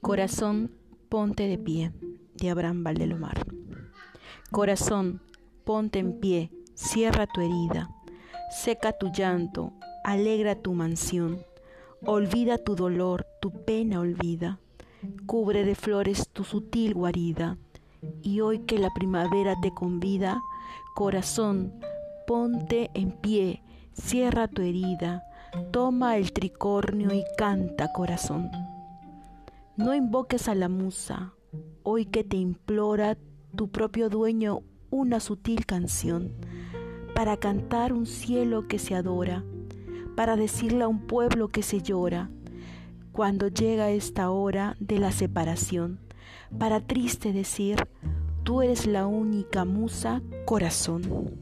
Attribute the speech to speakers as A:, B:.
A: Corazón, ponte de pie, de Abraham Valdelomar. Corazón, ponte en pie, cierra tu herida, seca tu llanto, alegra tu mansión, olvida tu dolor, tu pena olvida, cubre de flores tu sutil guarida, y hoy que la primavera te convida, corazón, ponte en pie, cierra tu herida, toma el tricornio y canta, corazón. No invoques a la musa, hoy que te implora tu propio dueño una sutil canción, para cantar un cielo que se adora, para decirle a un pueblo que se llora, cuando llega esta hora de la separación, para triste decir, tú eres la única musa, corazón.